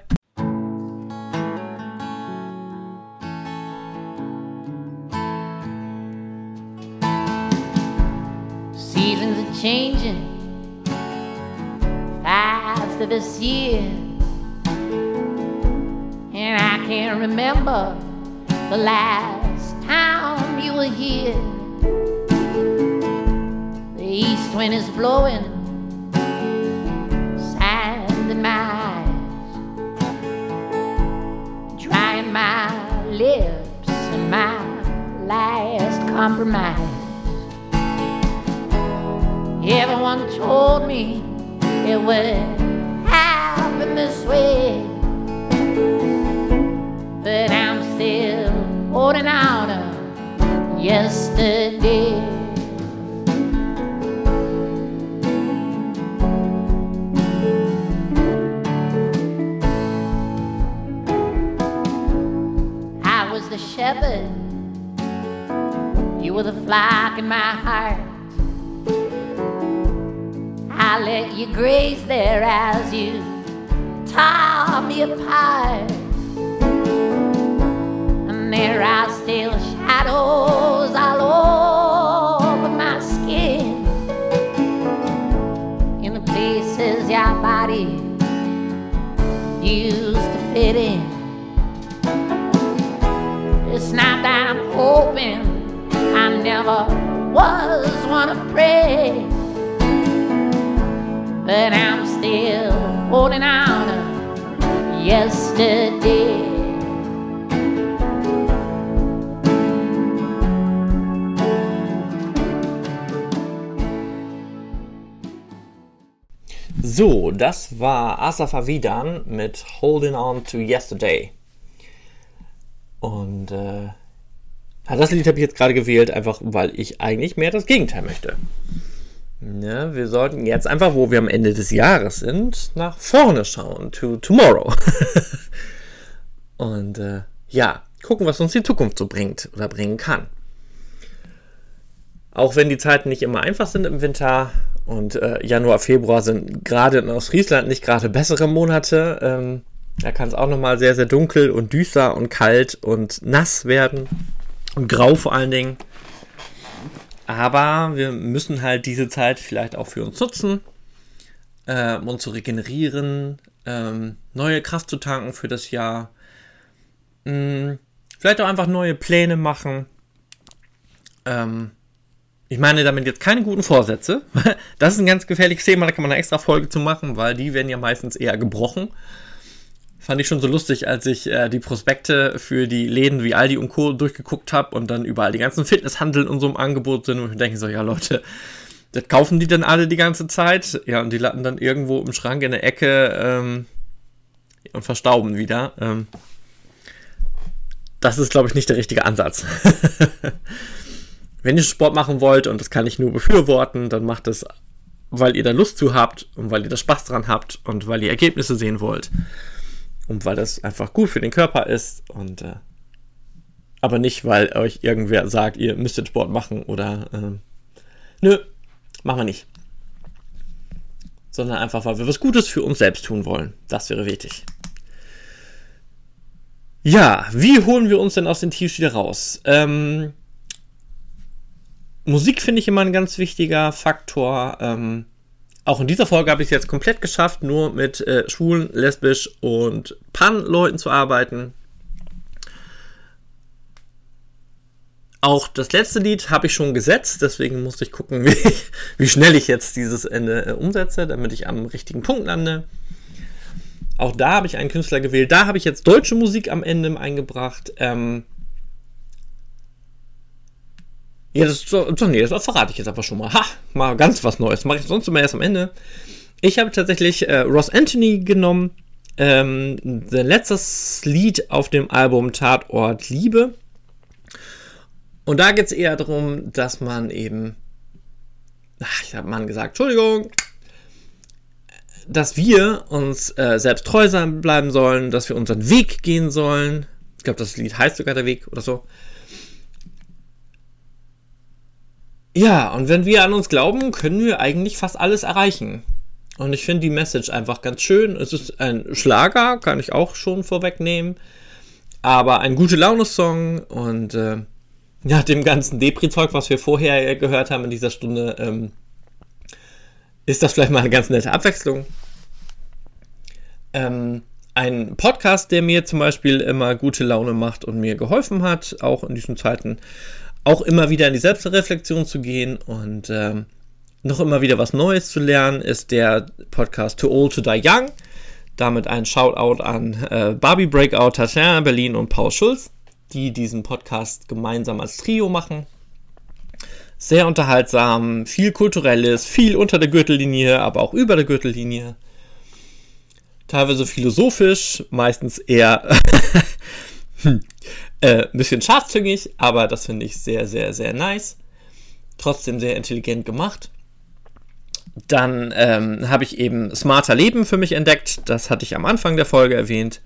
Changing faster this year. And I can't remember the last time you were here. The east wind is blowing sand in my eyes, drying my lips and my last compromise. Everyone told me it would happen this way. But I'm still holding out on yesterday. I was the shepherd, you were the flock in my heart. I let you graze there as you tore me apart. And there are still shadows all over my skin. In the places your body used to fit in. It's not that I'm hoping I never was one pray but I'm still holding on yesterday. So, das war Asaf Avidan mit Holding On to Yesterday. Und äh, das Lied habe ich jetzt gerade gewählt, einfach weil ich eigentlich mehr das Gegenteil möchte. Ja, wir sollten jetzt einfach, wo wir am Ende des Jahres sind, nach vorne schauen, to tomorrow. Und äh, ja, gucken, was uns die Zukunft so bringt oder bringen kann. Auch wenn die Zeiten nicht immer einfach sind im Winter und äh, Januar, Februar sind gerade in Ostfriesland nicht gerade bessere Monate. Ähm, da kann es auch nochmal sehr, sehr dunkel und düster und kalt und nass werden und grau vor allen Dingen. Aber wir müssen halt diese Zeit vielleicht auch für uns nutzen, äh, um uns zu regenerieren, ähm, neue Kraft zu tanken für das Jahr. Mh, vielleicht auch einfach neue Pläne machen. Ähm, ich meine damit jetzt keine guten Vorsätze. Das ist ein ganz gefährliches Thema, da kann man eine extra Folge zu machen, weil die werden ja meistens eher gebrochen. Fand ich schon so lustig, als ich äh, die Prospekte für die Läden wie Aldi und Co. durchgeguckt habe und dann überall die ganzen Fitnesshandeln und so im Angebot sind und ich denke so, ja Leute, das kaufen die dann alle die ganze Zeit? Ja, und die landen dann irgendwo im Schrank in der Ecke ähm, und verstauben wieder. Ähm, das ist, glaube ich, nicht der richtige Ansatz. Wenn ihr Sport machen wollt, und das kann ich nur befürworten, dann macht es, weil ihr da Lust zu habt und weil ihr da Spaß dran habt und weil ihr Ergebnisse sehen wollt und weil das einfach gut für den Körper ist und äh, aber nicht, weil euch irgendwer sagt, ihr müsst den Sport machen oder äh, nö, machen wir nicht. Sondern einfach, weil wir was Gutes für uns selbst tun wollen. Das wäre wichtig. Ja, wie holen wir uns denn aus den Tiefs wieder raus? Ähm, Musik finde ich immer ein ganz wichtiger Faktor. Ähm, auch in dieser Folge habe ich es jetzt komplett geschafft, nur mit äh, schwulen, lesbisch und Pan-Leuten zu arbeiten. Auch das letzte Lied habe ich schon gesetzt, deswegen musste ich gucken, wie, wie schnell ich jetzt dieses Ende äh, umsetze, damit ich am richtigen Punkt lande. Auch da habe ich einen Künstler gewählt. Da habe ich jetzt deutsche Musik am Ende eingebracht. Ähm ja, das, doch, nee, das verrate ich jetzt einfach schon mal. Ha, mal ganz was Neues. Mache ich sonst immer erst am Ende. Ich habe tatsächlich äh, Ross Anthony genommen. Ähm, sein letztes Lied auf dem Album Tatort Liebe. Und da geht es eher darum, dass man eben. Ach, ich habe Mann gesagt, Entschuldigung, dass wir uns äh, selbst treu sein bleiben sollen, dass wir unseren Weg gehen sollen. Ich glaube, das Lied heißt sogar der Weg oder so. Ja, und wenn wir an uns glauben, können wir eigentlich fast alles erreichen. Und ich finde die Message einfach ganz schön. Es ist ein Schlager, kann ich auch schon vorwegnehmen. Aber ein gute Laune-Song und äh, ja, dem ganzen Depri-Zeug, was wir vorher gehört haben in dieser Stunde, ähm, ist das vielleicht mal eine ganz nette Abwechslung. Ähm, ein Podcast, der mir zum Beispiel immer gute Laune macht und mir geholfen hat, auch in diesen Zeiten, auch immer wieder in die Selbstreflexion zu gehen und ähm, noch immer wieder was Neues zu lernen, ist der Podcast Too Old to Die Young. Damit ein Shoutout an äh, Barbie Breakout, Tatjana Berlin und Paul Schulz, die diesen Podcast gemeinsam als Trio machen sehr unterhaltsam, viel Kulturelles, viel unter der Gürtellinie, aber auch über der Gürtellinie. Teilweise philosophisch, meistens eher äh, ein bisschen scharfzüngig, aber das finde ich sehr, sehr, sehr nice. Trotzdem sehr intelligent gemacht. Dann ähm, habe ich eben Smarter Leben für mich entdeckt. Das hatte ich am Anfang der Folge erwähnt.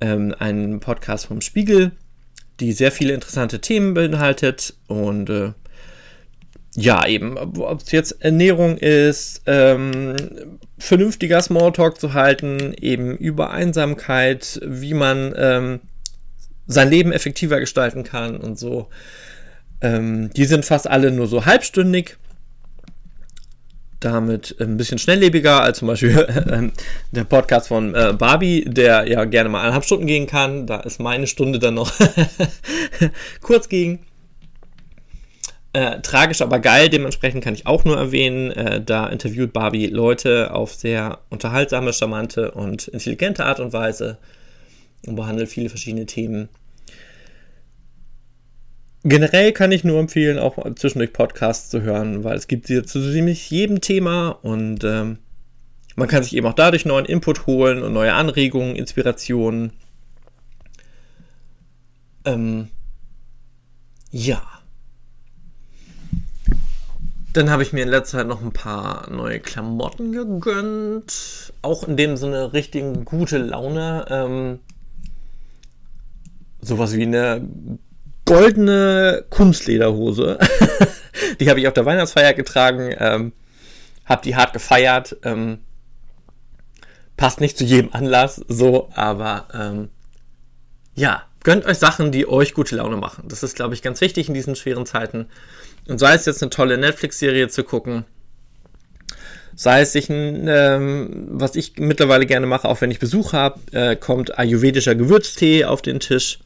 Ähm, ein Podcast vom Spiegel, die sehr viele interessante Themen beinhaltet und äh, ja, eben, ob es jetzt Ernährung ist, ähm, vernünftiger Smalltalk zu halten, eben über Einsamkeit, wie man ähm, sein Leben effektiver gestalten kann und so. Ähm, die sind fast alle nur so halbstündig. Damit ein bisschen schnelllebiger als zum Beispiel äh, der Podcast von äh, Barbie, der ja gerne mal eineinhalb Stunden gehen kann. Da ist meine Stunde dann noch kurz gegen. Äh, tragisch, aber geil, dementsprechend kann ich auch nur erwähnen, äh, da interviewt Barbie Leute auf sehr unterhaltsame, charmante und intelligente Art und Weise und behandelt viele verschiedene Themen. Generell kann ich nur empfehlen, auch zwischendurch Podcasts zu hören, weil es gibt sie zu ziemlich jedem Thema und ähm, man kann sich eben auch dadurch neuen Input holen und neue Anregungen, Inspirationen. Ähm, ja. Dann habe ich mir in letzter Zeit noch ein paar neue Klamotten gegönnt. Auch in dem Sinne richtig gute Laune. Ähm, sowas wie eine goldene Kunstlederhose. die habe ich auf der Weihnachtsfeier getragen. Ähm, habe die hart gefeiert. Ähm, passt nicht zu jedem Anlass, so, aber ähm, ja, gönnt euch Sachen, die euch gute Laune machen. Das ist, glaube ich, ganz wichtig in diesen schweren Zeiten. Und sei es jetzt eine tolle Netflix-Serie zu gucken, sei es sich ein, ähm, was ich mittlerweile gerne mache, auch wenn ich Besuch habe, äh, kommt ayurvedischer Gewürztee auf den Tisch.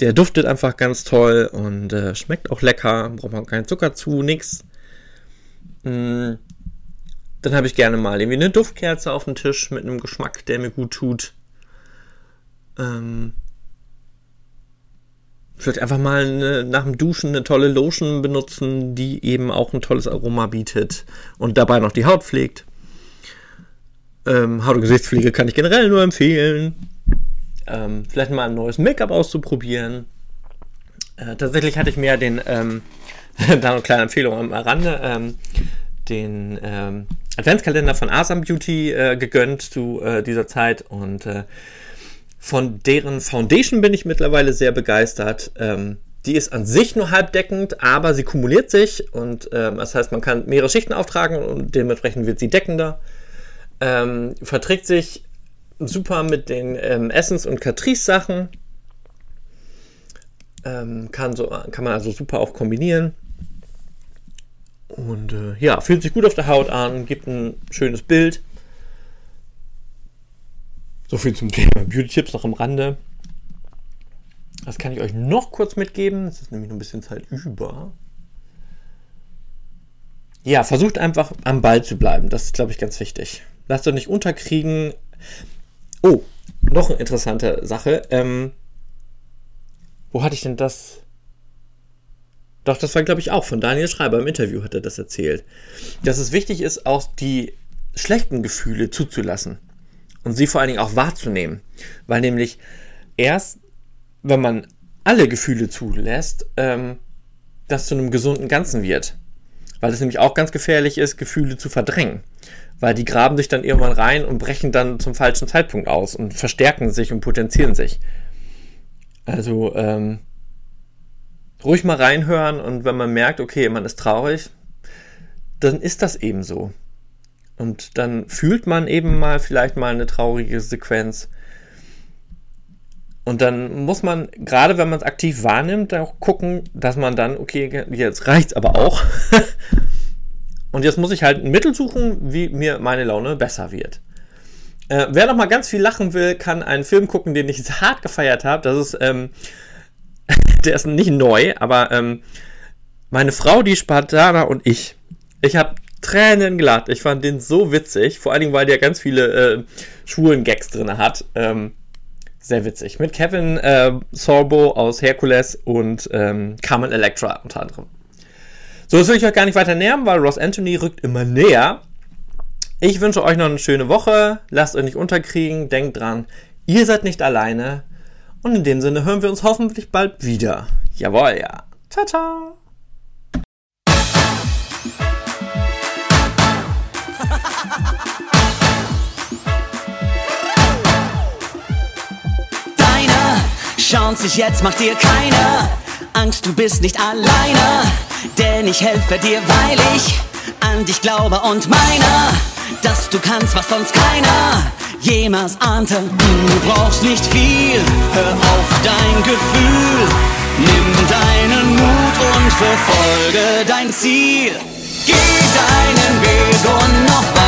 Der duftet einfach ganz toll und äh, schmeckt auch lecker, braucht man keinen Zucker zu, nix. Mm, dann habe ich gerne mal irgendwie eine Duftkerze auf dem Tisch mit einem Geschmack, der mir gut tut. Ähm, vielleicht einfach mal eine, nach dem Duschen eine tolle Lotion benutzen, die eben auch ein tolles Aroma bietet und dabei noch die Haut pflegt. Ähm, Haut- und Gesichtspflege kann ich generell nur empfehlen. Ähm, vielleicht mal ein neues Make-up auszuprobieren. Äh, tatsächlich hatte ich mir den, ähm, da eine kleine Empfehlung am Rande, ähm, den ähm, Adventskalender von Asam Beauty äh, gegönnt zu äh, dieser Zeit und äh, von deren Foundation bin ich mittlerweile sehr begeistert. Ähm, die ist an sich nur halbdeckend, aber sie kumuliert sich und ähm, das heißt, man kann mehrere Schichten auftragen und dementsprechend wird sie deckender. Ähm, verträgt sich super mit den ähm, Essence- und Catrice-Sachen. Ähm, kann, so, kann man also super auch kombinieren. Und äh, ja, fühlt sich gut auf der Haut an, gibt ein schönes Bild. So viel zum Thema Beauty-Tipps noch am Rande. Das kann ich euch noch kurz mitgeben. Es ist nämlich noch ein bisschen Zeit über. Ja, versucht einfach am Ball zu bleiben. Das ist, glaube ich, ganz wichtig. Lasst euch nicht unterkriegen. Oh, noch eine interessante Sache. Ähm, wo hatte ich denn das? Doch, das war, glaube ich, auch von Daniel Schreiber im Interview hat er das erzählt. Dass es wichtig ist, auch die schlechten Gefühle zuzulassen und sie vor allen Dingen auch wahrzunehmen. Weil nämlich erst, wenn man alle Gefühle zulässt, ähm, das zu einem gesunden Ganzen wird. Weil es nämlich auch ganz gefährlich ist, Gefühle zu verdrängen. Weil die graben sich dann irgendwann rein und brechen dann zum falschen Zeitpunkt aus und verstärken sich und potenzieren sich. Also, ähm, ruhig mal reinhören und wenn man merkt, okay, man ist traurig, dann ist das eben so. Und dann fühlt man eben mal vielleicht mal eine traurige Sequenz. Und dann muss man, gerade wenn man es aktiv wahrnimmt, auch gucken, dass man dann, okay, jetzt reicht's aber auch. und jetzt muss ich halt ein Mittel suchen, wie mir meine Laune besser wird. Äh, wer noch mal ganz viel lachen will, kann einen Film gucken, den ich hart gefeiert habe. Das ist, ähm, der ist nicht neu, aber ähm, meine Frau, die Spartaner und ich. Ich habe Tränen gelacht. Ich fand den so witzig. Vor allen Dingen, weil der ganz viele äh, schwulen Gags drin hat. Ähm, sehr witzig. Mit Kevin äh, Sorbo aus Hercules und ähm, Carmen Electra unter anderem. So, das will ich euch gar nicht weiter nähern, weil Ross Anthony rückt immer näher. Ich wünsche euch noch eine schöne Woche. Lasst euch nicht unterkriegen. Denkt dran, ihr seid nicht alleine. Und in dem Sinne hören wir uns hoffentlich bald wieder. Jawohl, ja. Ciao, ciao. Deine Chance ist jetzt, macht dir keine Angst, du bist nicht alleine. Denn ich helfe dir, weil ich an dich glaube und meine, dass du kannst, was sonst keiner jemals ahnte. Du brauchst nicht viel, hör auf dein Gefühl. Nimm deinen Mut und verfolge dein Ziel. Geh deinen Weg und noch weiter.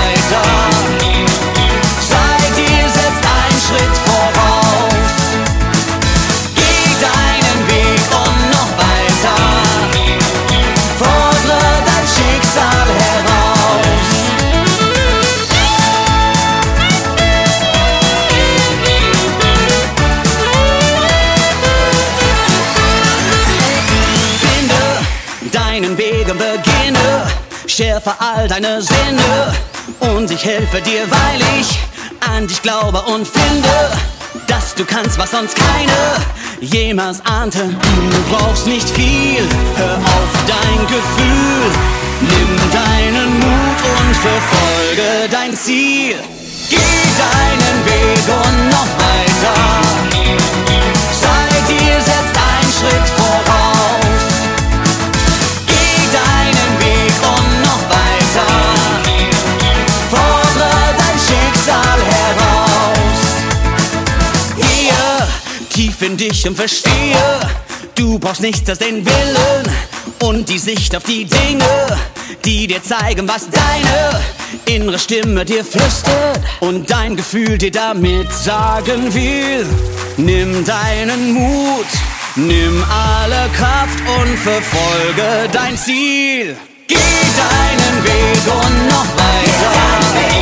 Und beginne. Schärfe all deine Sinne. Und ich helfe dir, weil ich an dich glaube und finde, dass du kannst, was sonst keine jemals ahnte. Du brauchst nicht viel, hör auf dein Gefühl. Nimm deinen Mut und verfolge dein Ziel. Geh deinen Weg und noch weiter. Sei dir selbst ein Schritt voraus. In dich und verstehe, du brauchst nichts als den Willen und die Sicht auf die Dinge, die dir zeigen, was deine innere Stimme dir flüstert und dein Gefühl dir damit sagen will. Nimm deinen Mut, nimm alle Kraft und verfolge dein Ziel. Geh deinen Weg und noch weiter.